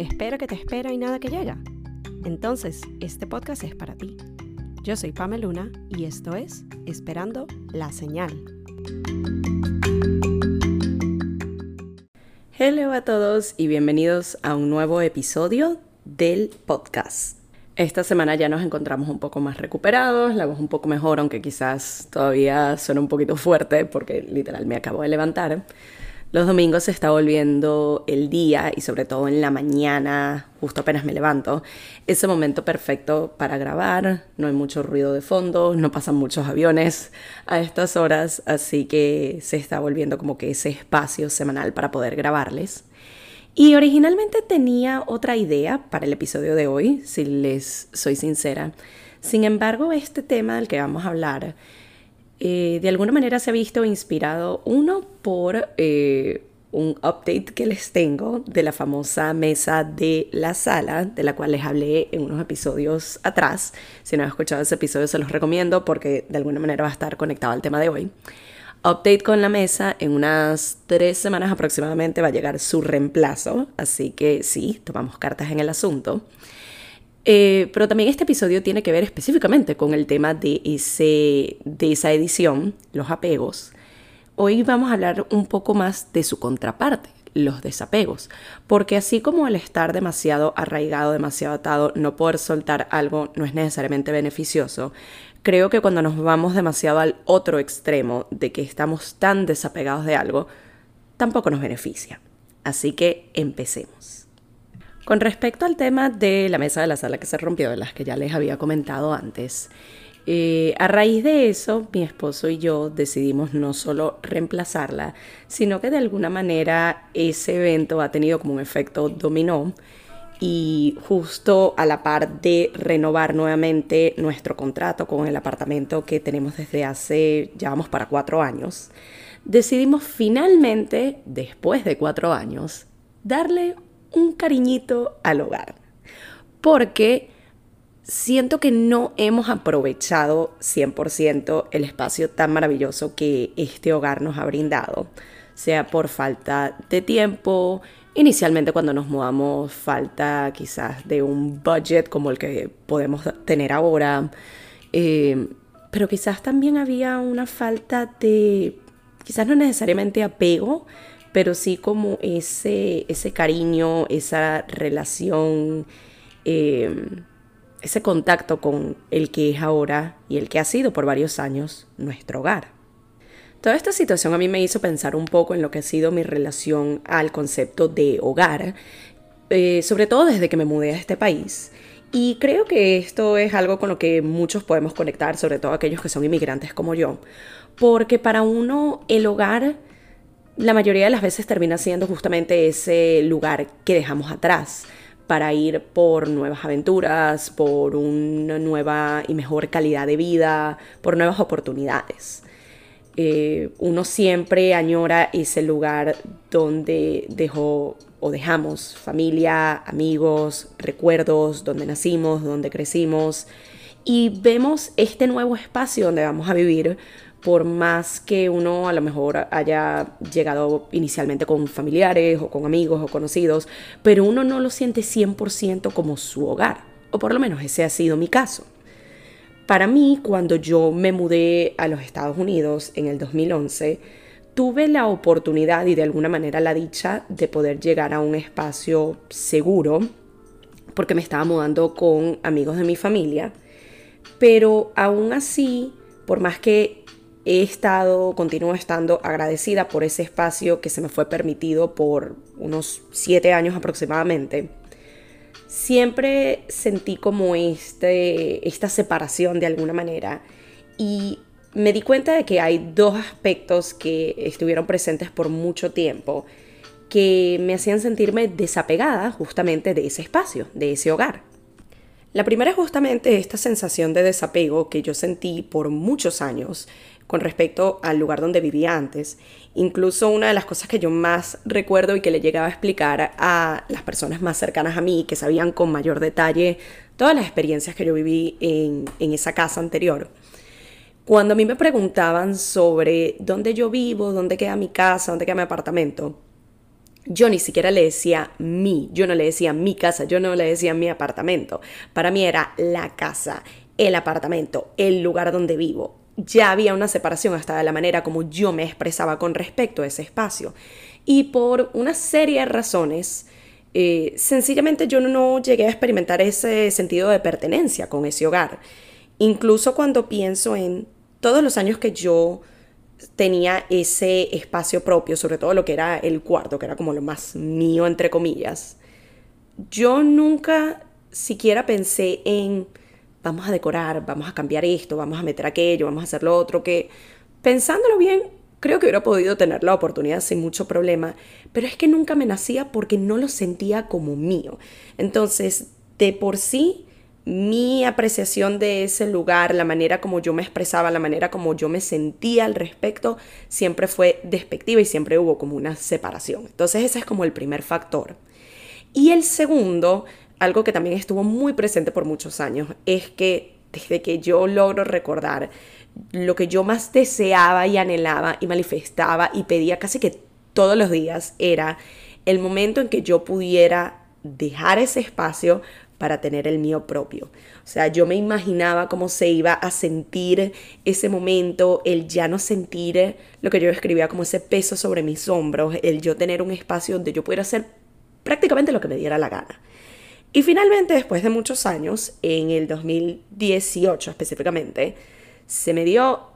Espera que te espera y nada que llega. Entonces, este podcast es para ti. Yo soy Pamela Luna y esto es Esperando la Señal. Hello a todos y bienvenidos a un nuevo episodio del podcast. Esta semana ya nos encontramos un poco más recuperados, la voz un poco mejor, aunque quizás todavía suena un poquito fuerte porque literal me acabo de levantar. Los domingos se está volviendo el día y sobre todo en la mañana, justo apenas me levanto, ese momento perfecto para grabar, no hay mucho ruido de fondo, no pasan muchos aviones a estas horas, así que se está volviendo como que ese espacio semanal para poder grabarles. Y originalmente tenía otra idea para el episodio de hoy, si les soy sincera. Sin embargo, este tema del que vamos a hablar eh, de alguna manera se ha visto inspirado, uno, por eh, un update que les tengo de la famosa mesa de la sala, de la cual les hablé en unos episodios atrás. Si no han escuchado ese episodio, se los recomiendo porque de alguna manera va a estar conectado al tema de hoy. Update con la mesa, en unas tres semanas aproximadamente va a llegar su reemplazo, así que sí, tomamos cartas en el asunto. Eh, pero también este episodio tiene que ver específicamente con el tema de, ese, de esa edición, los apegos. Hoy vamos a hablar un poco más de su contraparte, los desapegos, porque así como el estar demasiado arraigado, demasiado atado, no poder soltar algo no es necesariamente beneficioso, creo que cuando nos vamos demasiado al otro extremo de que estamos tan desapegados de algo, tampoco nos beneficia. Así que empecemos. Con respecto al tema de la mesa de la sala que se rompió, de las que ya les había comentado antes, eh, a raíz de eso, mi esposo y yo decidimos no solo reemplazarla, sino que de alguna manera ese evento ha tenido como un efecto dominó y justo a la par de renovar nuevamente nuestro contrato con el apartamento que tenemos desde hace, ya vamos para cuatro años, decidimos finalmente, después de cuatro años, darle un cariñito al hogar. Porque siento que no hemos aprovechado 100% el espacio tan maravilloso que este hogar nos ha brindado, sea por falta de tiempo, inicialmente cuando nos mudamos falta quizás de un budget como el que podemos tener ahora, eh, pero quizás también había una falta de, quizás no necesariamente apego, pero sí como ese, ese cariño, esa relación, em, ese contacto con el que es ahora y el que ha sido por varios años nuestro hogar. Toda esta situación a mí me hizo pensar un poco en lo que ha sido mi relación al concepto de hogar, eh, sobre todo desde que me mudé a este país. Y creo que esto es algo con lo que muchos podemos conectar, sobre todo aquellos que son inmigrantes como yo, porque para uno el hogar la mayoría de las veces termina siendo justamente ese lugar que dejamos atrás para ir por nuevas aventuras, por una nueva y mejor calidad de vida, por nuevas oportunidades. Eh, uno siempre añora ese lugar donde dejó o dejamos familia, amigos, recuerdos, donde nacimos, donde crecimos y vemos este nuevo espacio donde vamos a vivir por más que uno a lo mejor haya llegado inicialmente con familiares o con amigos o conocidos, pero uno no lo siente 100% como su hogar, o por lo menos ese ha sido mi caso. Para mí, cuando yo me mudé a los Estados Unidos en el 2011, tuve la oportunidad y de alguna manera la dicha de poder llegar a un espacio seguro, porque me estaba mudando con amigos de mi familia, pero aún así, por más que he estado, continúo estando agradecida por ese espacio que se me fue permitido por unos siete años aproximadamente. Siempre sentí como este, esta separación de alguna manera y me di cuenta de que hay dos aspectos que estuvieron presentes por mucho tiempo que me hacían sentirme desapegada justamente de ese espacio, de ese hogar. La primera es justamente esta sensación de desapego que yo sentí por muchos años con respecto al lugar donde vivía antes. Incluso una de las cosas que yo más recuerdo y que le llegaba a explicar a las personas más cercanas a mí, que sabían con mayor detalle todas las experiencias que yo viví en, en esa casa anterior. Cuando a mí me preguntaban sobre dónde yo vivo, dónde queda mi casa, dónde queda mi apartamento, yo ni siquiera le decía mi, yo no le decía mi casa, yo no le decía mi apartamento. Para mí era la casa, el apartamento, el lugar donde vivo. Ya había una separación hasta de la manera como yo me expresaba con respecto a ese espacio. Y por una serie de razones, eh, sencillamente yo no llegué a experimentar ese sentido de pertenencia con ese hogar. Incluso cuando pienso en todos los años que yo tenía ese espacio propio, sobre todo lo que era el cuarto, que era como lo más mío, entre comillas, yo nunca siquiera pensé en vamos a decorar, vamos a cambiar esto, vamos a meter aquello, vamos a hacer lo otro, que pensándolo bien, creo que hubiera podido tener la oportunidad sin mucho problema, pero es que nunca me nacía porque no lo sentía como mío. Entonces, de por sí, mi apreciación de ese lugar, la manera como yo me expresaba, la manera como yo me sentía al respecto, siempre fue despectiva y siempre hubo como una separación. Entonces ese es como el primer factor. Y el segundo, algo que también estuvo muy presente por muchos años, es que desde que yo logro recordar lo que yo más deseaba y anhelaba y manifestaba y pedía casi que todos los días era el momento en que yo pudiera dejar ese espacio para tener el mío propio. O sea, yo me imaginaba cómo se iba a sentir ese momento, el ya no sentir lo que yo escribía como ese peso sobre mis hombros, el yo tener un espacio donde yo pudiera hacer prácticamente lo que me diera la gana. Y finalmente, después de muchos años, en el 2018 específicamente, se me dio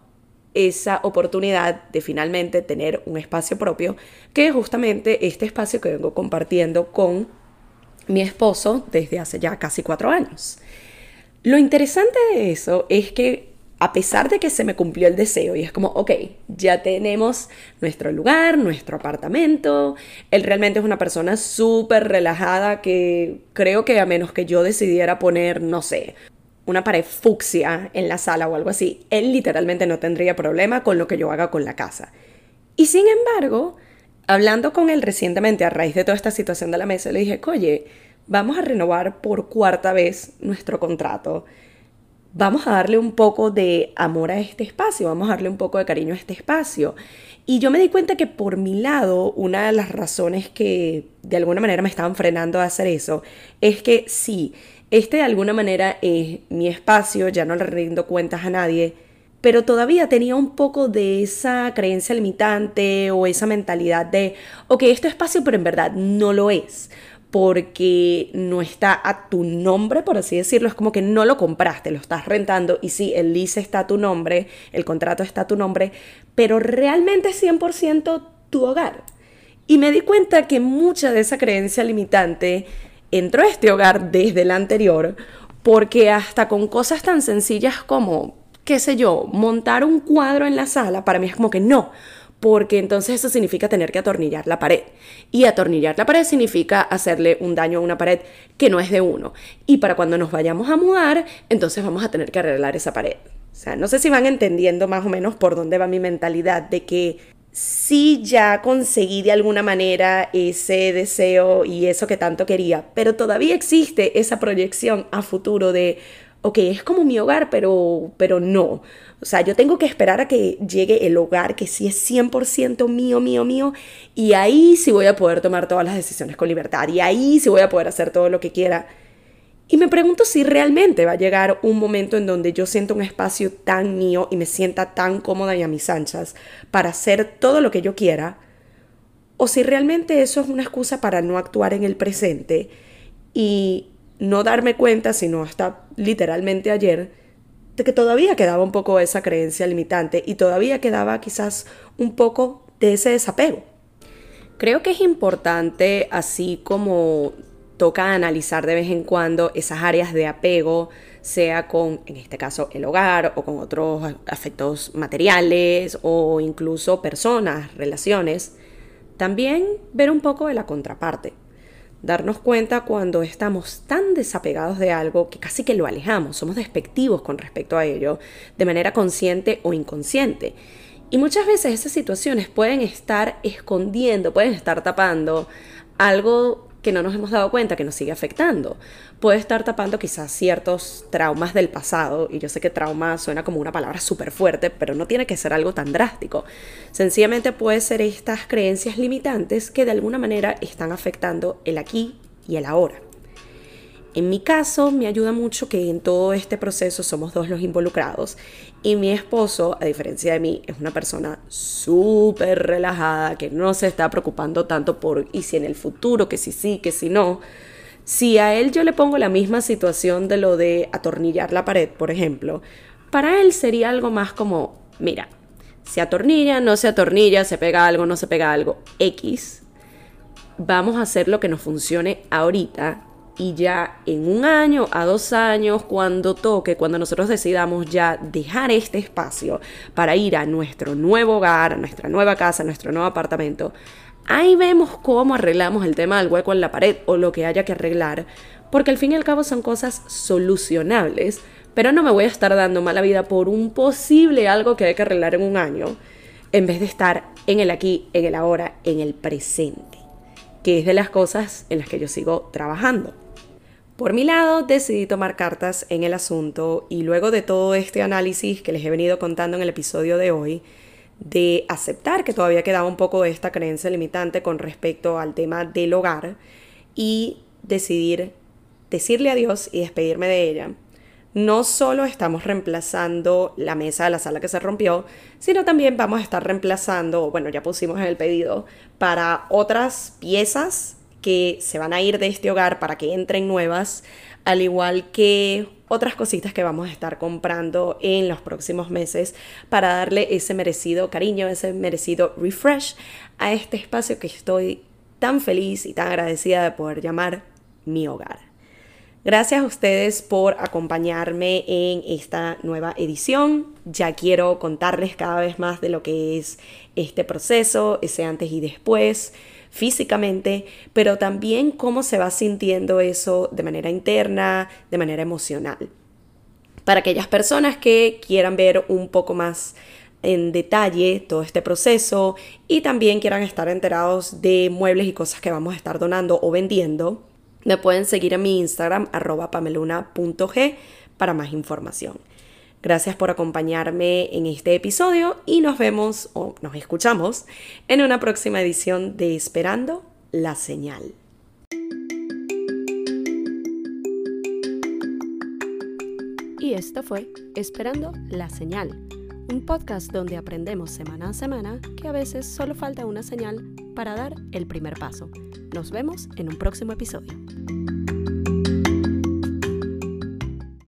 esa oportunidad de finalmente tener un espacio propio, que es justamente este espacio que vengo compartiendo con mi esposo desde hace ya casi cuatro años. Lo interesante de eso es que a pesar de que se me cumplió el deseo y es como, ok, ya tenemos nuestro lugar, nuestro apartamento, él realmente es una persona súper relajada que creo que a menos que yo decidiera poner, no sé, una pared fucsia en la sala o algo así, él literalmente no tendría problema con lo que yo haga con la casa. Y sin embargo, hablando con él recientemente a raíz de toda esta situación de la mesa, le dije, oye, vamos a renovar por cuarta vez nuestro contrato. Vamos a darle un poco de amor a este espacio, vamos a darle un poco de cariño a este espacio. Y yo me di cuenta que por mi lado, una de las razones que de alguna manera me estaban frenando a hacer eso, es que sí, este de alguna manera es mi espacio, ya no le rindo cuentas a nadie, pero todavía tenía un poco de esa creencia limitante o esa mentalidad de, ok, esto es espacio, pero en verdad no lo es, porque no está a tu nombre, por así decirlo, es como que no lo compraste, lo estás rentando y sí, el lease está a tu nombre, el contrato está a tu nombre, pero realmente es 100% tu hogar. Y me di cuenta que mucha de esa creencia limitante entró a este hogar desde el anterior, porque hasta con cosas tan sencillas como qué sé yo, montar un cuadro en la sala, para mí es como que no, porque entonces eso significa tener que atornillar la pared. Y atornillar la pared significa hacerle un daño a una pared que no es de uno. Y para cuando nos vayamos a mudar, entonces vamos a tener que arreglar esa pared. O sea, no sé si van entendiendo más o menos por dónde va mi mentalidad de que sí ya conseguí de alguna manera ese deseo y eso que tanto quería, pero todavía existe esa proyección a futuro de, ok, es como mi hogar, pero, pero no. O sea, yo tengo que esperar a que llegue el hogar que sí es 100% mío, mío, mío, y ahí sí voy a poder tomar todas las decisiones con libertad, y ahí sí voy a poder hacer todo lo que quiera. Y me pregunto si realmente va a llegar un momento en donde yo siento un espacio tan mío y me sienta tan cómoda y a mis anchas para hacer todo lo que yo quiera, o si realmente eso es una excusa para no actuar en el presente y no darme cuenta, sino hasta literalmente ayer, de que todavía quedaba un poco esa creencia limitante y todavía quedaba quizás un poco de ese desapego. Creo que es importante, así como toca analizar de vez en cuando esas áreas de apego, sea con, en este caso, el hogar o con otros afectos materiales o incluso personas, relaciones, también ver un poco de la contraparte darnos cuenta cuando estamos tan desapegados de algo que casi que lo alejamos, somos despectivos con respecto a ello, de manera consciente o inconsciente. Y muchas veces esas situaciones pueden estar escondiendo, pueden estar tapando algo que no nos hemos dado cuenta que nos sigue afectando. Puede estar tapando quizás ciertos traumas del pasado, y yo sé que trauma suena como una palabra súper fuerte, pero no tiene que ser algo tan drástico. Sencillamente puede ser estas creencias limitantes que de alguna manera están afectando el aquí y el ahora. En mi caso, me ayuda mucho que en todo este proceso somos dos los involucrados y mi esposo, a diferencia de mí, es una persona súper relajada, que no se está preocupando tanto por y si en el futuro, que si sí, que si no. Si a él yo le pongo la misma situación de lo de atornillar la pared, por ejemplo, para él sería algo más como, mira, se atornilla, no se atornilla, se pega algo, no se pega algo, X. Vamos a hacer lo que nos funcione ahorita y ya en un año a dos años, cuando toque, cuando nosotros decidamos ya dejar este espacio para ir a nuestro nuevo hogar, a nuestra nueva casa, a nuestro nuevo apartamento, ahí vemos cómo arreglamos el tema del hueco en la pared o lo que haya que arreglar, porque al fin y al cabo son cosas solucionables, pero no me voy a estar dando mala vida por un posible algo que hay que arreglar en un año, en vez de estar en el aquí, en el ahora, en el presente, que es de las cosas en las que yo sigo trabajando. Por mi lado, decidí tomar cartas en el asunto y luego de todo este análisis que les he venido contando en el episodio de hoy, de aceptar que todavía quedaba un poco de esta creencia limitante con respecto al tema del hogar y decidir decirle adiós y despedirme de ella. No solo estamos reemplazando la mesa de la sala que se rompió, sino también vamos a estar reemplazando, bueno, ya pusimos en el pedido, para otras piezas que se van a ir de este hogar para que entren nuevas, al igual que otras cositas que vamos a estar comprando en los próximos meses para darle ese merecido cariño, ese merecido refresh a este espacio que estoy tan feliz y tan agradecida de poder llamar mi hogar. Gracias a ustedes por acompañarme en esta nueva edición. Ya quiero contarles cada vez más de lo que es este proceso, ese antes y después físicamente, pero también cómo se va sintiendo eso de manera interna, de manera emocional. Para aquellas personas que quieran ver un poco más en detalle todo este proceso y también quieran estar enterados de muebles y cosas que vamos a estar donando o vendiendo, me pueden seguir en mi Instagram arroba pameluna.g para más información. Gracias por acompañarme en este episodio y nos vemos o nos escuchamos en una próxima edición de Esperando la Señal. Y esto fue Esperando la Señal, un podcast donde aprendemos semana a semana que a veces solo falta una señal para dar el primer paso. Nos vemos en un próximo episodio.